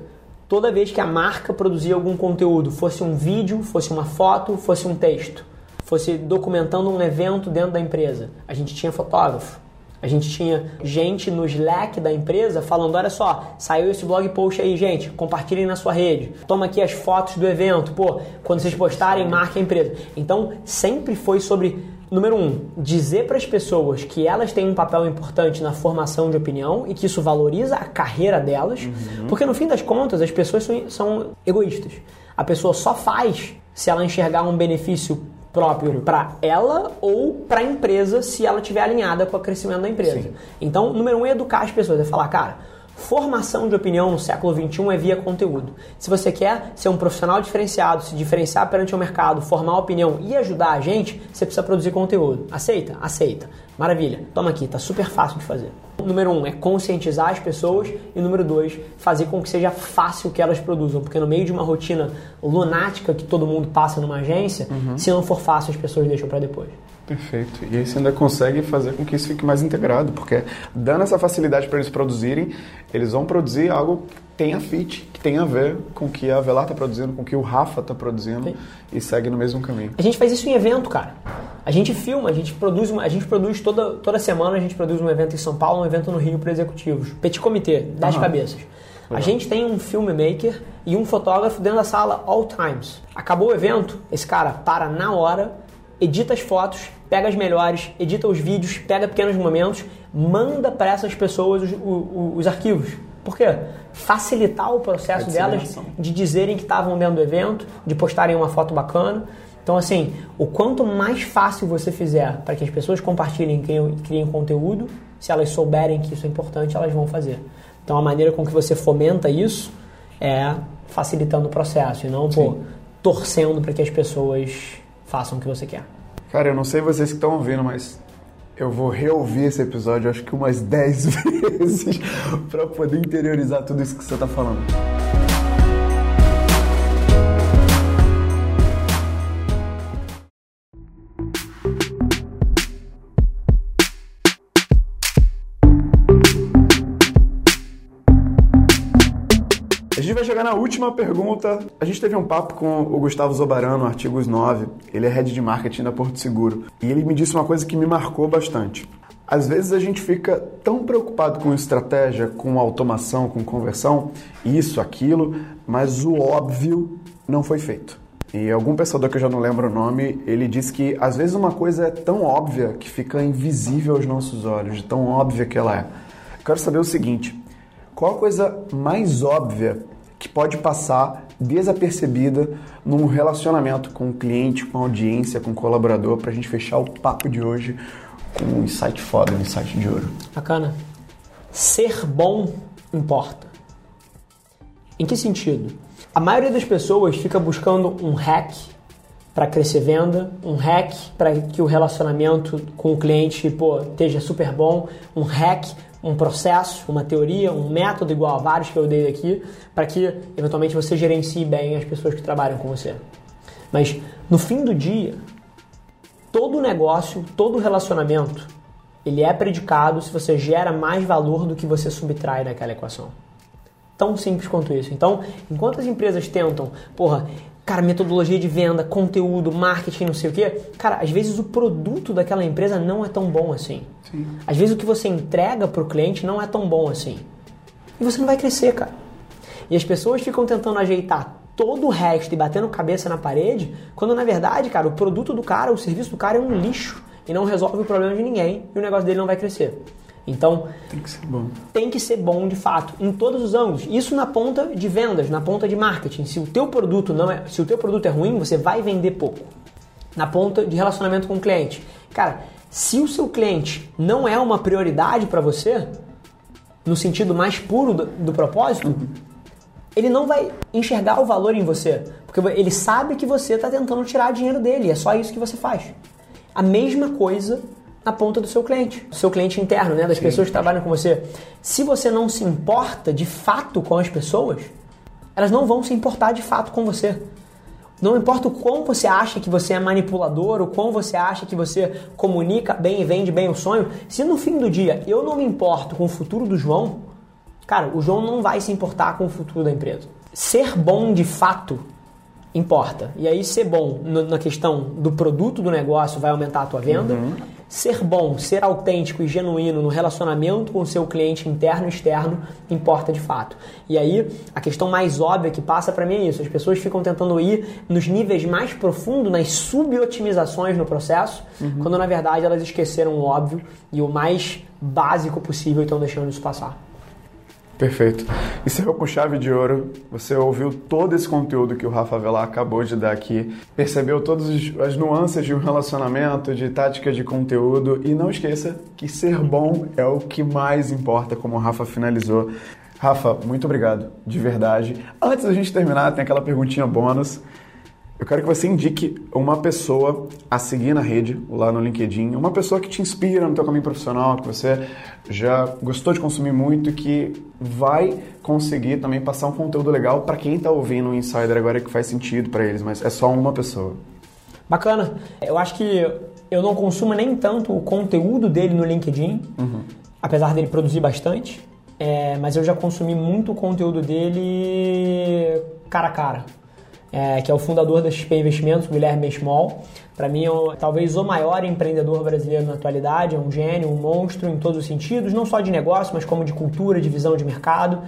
toda vez que a marca produzia algum conteúdo, fosse um vídeo, fosse uma foto, fosse um texto, fosse documentando um evento dentro da empresa, a gente tinha fotógrafo. A gente tinha gente no Slack da empresa falando: olha só, saiu esse blog post aí, gente, compartilhem na sua rede. Toma aqui as fotos do evento. Pô, quando vocês postarem, marque a empresa. Então, sempre foi sobre Número um, dizer para as pessoas que elas têm um papel importante na formação de opinião e que isso valoriza a carreira delas, uhum. porque no fim das contas as pessoas são, são egoístas. A pessoa só faz se ela enxergar um benefício próprio para ela ou para a empresa se ela estiver alinhada com o crescimento da empresa. Sim. Então, número um é educar as pessoas, é falar, cara, Formação de opinião no século XXI é via conteúdo. Se você quer ser um profissional diferenciado, se diferenciar perante o mercado, formar opinião e ajudar a gente, você precisa produzir conteúdo. Aceita? Aceita. Maravilha. Toma aqui, tá super fácil de fazer. Número um é conscientizar as pessoas e número dois, fazer com que seja fácil que elas produzam, porque no meio de uma rotina lunática que todo mundo passa numa agência, uhum. se não for fácil as pessoas deixam para depois. Perfeito. E aí você ainda consegue fazer com que isso fique mais integrado, porque dando essa facilidade para eles produzirem, eles vão produzir algo que tenha fit, que tenha a ver com o que a Velar está produzindo, com o que o Rafa está produzindo Sim. e segue no mesmo caminho. A gente faz isso em evento, cara. A gente filma, a gente produz, a gente produz toda, toda semana, a gente produz um evento em São Paulo, um evento no Rio para executivos. Petit comitê, 10 uhum. cabeças. A gente tem um filmmaker e um fotógrafo dentro da sala all times. Acabou o evento, esse cara para na hora, edita as fotos, pega as melhores, edita os vídeos, pega pequenos momentos, manda para essas pessoas os, os, os, arquivos. Por quê? Facilitar o processo delas de dizerem que estavam dentro do evento, de postarem uma foto bacana. Então, assim, o quanto mais fácil você fizer para que as pessoas compartilhem e criem conteúdo, se elas souberem que isso é importante, elas vão fazer. Então, a maneira com que você fomenta isso é facilitando o processo e não, pô, torcendo para que as pessoas façam o que você quer. Cara, eu não sei vocês que estão ouvindo, mas eu vou reouvir esse episódio acho que umas 10 vezes para poder interiorizar tudo isso que você está falando. Vai chegar na última pergunta. A gente teve um papo com o Gustavo Zobarano, Artigos 9. Ele é head de marketing da Porto Seguro. E ele me disse uma coisa que me marcou bastante. Às vezes a gente fica tão preocupado com estratégia, com automação, com conversão, isso, aquilo, mas o óbvio não foi feito. E algum pensador que eu já não lembro o nome, ele disse que às vezes uma coisa é tão óbvia que fica invisível aos nossos olhos, tão óbvia que ela é. Quero saber o seguinte: qual a coisa mais óbvia que pode passar desapercebida num relacionamento com o cliente, com a audiência, com o colaborador, para a gente fechar o papo de hoje com um insight foda, um insight de ouro. Bacana. Ser bom importa. Em que sentido? A maioria das pessoas fica buscando um hack para crescer venda, um hack para que o relacionamento com o cliente pô, esteja super bom, um hack um processo, uma teoria, um método igual a vários que eu dei aqui, para que eventualmente você gerencie bem as pessoas que trabalham com você. Mas no fim do dia, todo negócio, todo relacionamento, ele é predicado se você gera mais valor do que você subtrai daquela equação. Tão simples quanto isso. Então, enquanto as empresas tentam, porra, cara, metodologia de venda, conteúdo, marketing, não sei o quê, cara, às vezes o produto daquela empresa não é tão bom assim. Sim. Às vezes o que você entrega para o cliente não é tão bom assim. E você não vai crescer, cara. E as pessoas ficam tentando ajeitar todo o resto e batendo cabeça na parede, quando na verdade, cara, o produto do cara, o serviço do cara é um lixo e não resolve o problema de ninguém e o negócio dele não vai crescer. Então, tem que ser bom. Tem que ser bom de fato, em todos os ângulos. Isso na ponta de vendas, na ponta de marketing. Se o teu produto não é, se o teu produto é ruim, você vai vender pouco. Na ponta de relacionamento com o cliente. Cara, se o seu cliente não é uma prioridade para você, no sentido mais puro do, do propósito, uhum. ele não vai enxergar o valor em você, porque ele sabe que você está tentando tirar dinheiro dele, é só isso que você faz. A mesma coisa na ponta do seu cliente, do seu cliente interno, né, das Sim. pessoas que trabalham com você. Se você não se importa de fato com as pessoas, elas não vão se importar de fato com você. Não importa o quão você acha que você é manipulador, o quão você acha que você comunica bem e vende bem o sonho, se no fim do dia eu não me importo com o futuro do João, cara, o João não vai se importar com o futuro da empresa. Ser bom de fato importa. E aí ser bom na questão do produto do negócio vai aumentar a tua venda. Uhum ser bom, ser autêntico e genuíno no relacionamento com o seu cliente interno e externo importa de fato. E aí, a questão mais óbvia que passa para mim é isso: as pessoas ficam tentando ir nos níveis mais profundos, nas subotimizações no processo, uhum. quando na verdade elas esqueceram o óbvio e o mais básico possível e estão deixando isso passar. Perfeito. Encerrou com chave de ouro. Você ouviu todo esse conteúdo que o Rafa Velar acabou de dar aqui, percebeu todas as nuances de um relacionamento, de tática de conteúdo e não esqueça que ser bom é o que mais importa, como o Rafa finalizou. Rafa, muito obrigado, de verdade. Antes da gente terminar, tem aquela perguntinha bônus. Eu quero que você indique uma pessoa a seguir na rede, lá no LinkedIn, uma pessoa que te inspira no teu caminho profissional, que você já gostou de consumir muito, que vai conseguir também passar um conteúdo legal para quem está ouvindo o Insider agora que faz sentido para eles, mas é só uma pessoa. Bacana. Eu acho que eu não consumo nem tanto o conteúdo dele no LinkedIn, uhum. apesar dele produzir bastante, é, mas eu já consumi muito o conteúdo dele cara a cara é, que é o fundador da XP Investimentos, Guilherme Benchimol. Para mim, é talvez o maior empreendedor brasileiro na atualidade, é um gênio, um monstro em todos os sentidos, não só de negócio, mas como de cultura, de visão de mercado.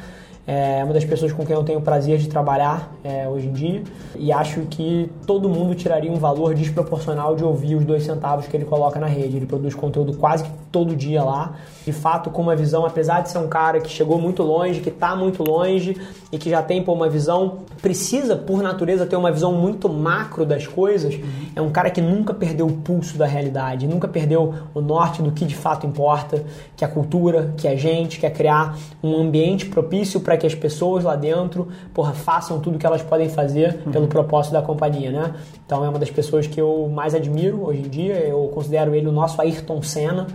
É uma das pessoas com quem eu tenho o prazer de trabalhar é, hoje em dia e acho que todo mundo tiraria um valor desproporcional de ouvir os dois centavos que ele coloca na rede. Ele produz conteúdo quase que todo dia lá, de fato com uma visão, apesar de ser um cara que chegou muito longe, que está muito longe e que já tem pô, uma visão, precisa por natureza ter uma visão muito macro das coisas, uhum. é um cara que nunca perdeu o pulso da realidade, nunca perdeu o norte do que de fato importa, que é a cultura, que é a gente, quer criar um ambiente propício para para que as pessoas lá dentro porra, façam tudo que elas podem fazer uhum. pelo propósito da companhia, né? Então é uma das pessoas que eu mais admiro hoje em dia, eu considero ele o nosso Ayrton Senna.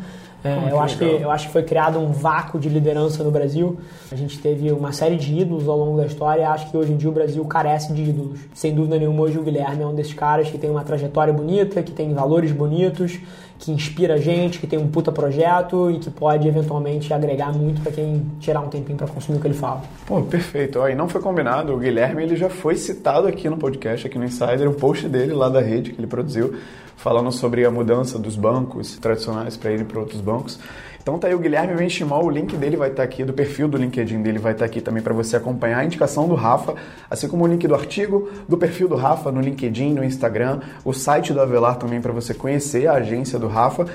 É, eu, acho que, eu acho que foi criado um vácuo de liderança no Brasil. A gente teve uma série de ídolos ao longo da história e acho que hoje em dia o Brasil carece de ídolos. Sem dúvida nenhuma, hoje o Guilherme é um desses caras que tem uma trajetória bonita, que tem valores bonitos, que inspira a gente, que tem um puta projeto e que pode eventualmente agregar muito para quem tirar um tempinho para consumir o que ele fala. Pô, perfeito. Aí não foi combinado, o Guilherme ele já foi citado aqui no podcast, aqui no Insider, um post dele lá da rede que ele produziu, falando sobre a mudança dos bancos tradicionais para ele para outros bancos. Então tá aí o Guilherme Benchimol, o link dele vai estar tá aqui, do perfil do LinkedIn dele vai estar tá aqui também para você acompanhar a indicação do Rafa, assim como o link do artigo, do perfil do Rafa no LinkedIn, no Instagram, o site do Avelar também para você conhecer a agência do Rafa.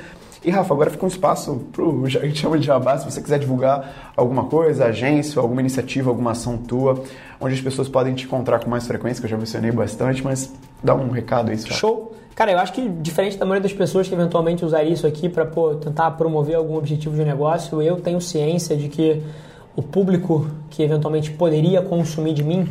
E Rafa, agora fica um espaço para a gente chama de jabá, se você quiser divulgar alguma coisa, agência, alguma iniciativa, alguma ação tua, onde as pessoas podem te encontrar com mais frequência, que eu já mencionei bastante, mas dá um recado aí. Show! Cara, eu acho que diferente da maioria das pessoas que eventualmente usariam isso aqui para tentar promover algum objetivo de negócio, eu tenho ciência de que o público que eventualmente poderia consumir de mim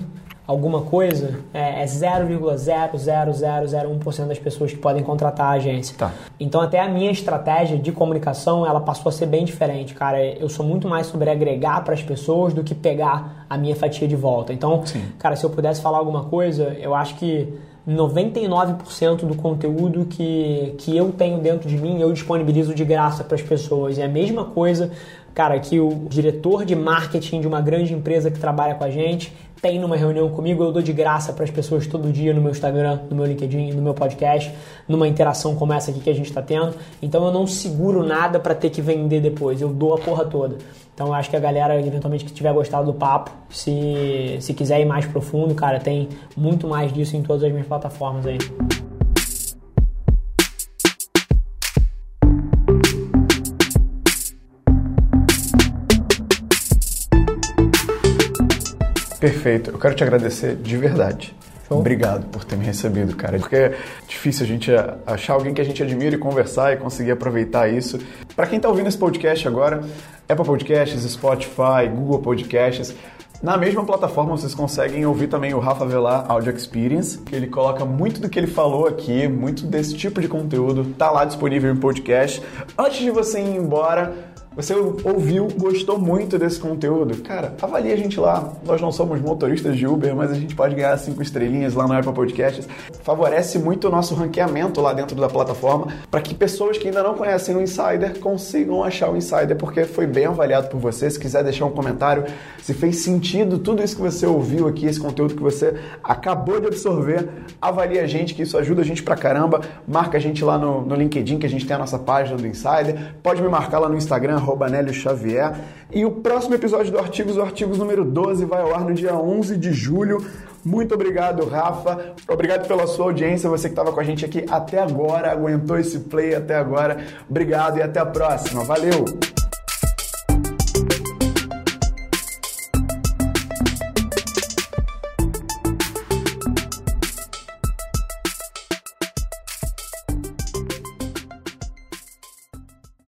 alguma coisa é, é 0,00001% das pessoas que podem contratar a agência. Tá. Então até a minha estratégia de comunicação ela passou a ser bem diferente, cara. Eu sou muito mais sobre agregar para as pessoas do que pegar a minha fatia de volta. Então, Sim. cara, se eu pudesse falar alguma coisa, eu acho que 99% do conteúdo que, que eu tenho dentro de mim eu disponibilizo de graça para as pessoas. É a mesma coisa, cara, que o diretor de marketing de uma grande empresa que trabalha com a gente tem numa reunião comigo, eu dou de graça para as pessoas todo dia no meu Instagram, no meu LinkedIn, no meu podcast, numa interação como essa aqui que a gente está tendo. Então eu não seguro nada para ter que vender depois, eu dou a porra toda. Então acho que a galera, eventualmente, que tiver gostado do papo, se, se quiser ir mais profundo, cara, tem muito mais disso em todas as minhas plataformas aí. Perfeito. Eu quero te agradecer de verdade. Obrigado por ter me recebido, cara. Porque é difícil a gente achar alguém que a gente admira e conversar e conseguir aproveitar isso. Para quem está ouvindo esse podcast agora, Apple Podcasts, Spotify, Google Podcasts. Na mesma plataforma vocês conseguem ouvir também o Rafa Velar Audio Experience, que ele coloca muito do que ele falou aqui, muito desse tipo de conteúdo, tá lá disponível em podcast. Antes de você ir embora, Você ouviu, gostou muito desse conteúdo? Cara, avalie a gente lá. Nós não somos motoristas de Uber, mas a gente pode ganhar cinco estrelinhas lá no Apple Podcasts. Favorece muito o nosso ranqueamento lá dentro da plataforma para que pessoas que ainda não conhecem o Insider consigam achar o Insider, porque foi bem avaliado por você. Se quiser deixar um comentário, se fez sentido tudo isso que você ouviu aqui, esse conteúdo que você acabou de absorver, avalie a gente, que isso ajuda a gente pra caramba. Marca a gente lá no, no LinkedIn, que a gente tem a nossa página do Insider. Pode me marcar lá no Instagram, Nélio Xavier. E o próximo episódio do Artigos, o Artigos número 12, vai ao ar no dia 11 de julho. Muito obrigado, Rafa. Obrigado pela sua audiência, você que estava com a gente aqui até agora, aguentou esse play até agora. Obrigado e até a próxima. Valeu!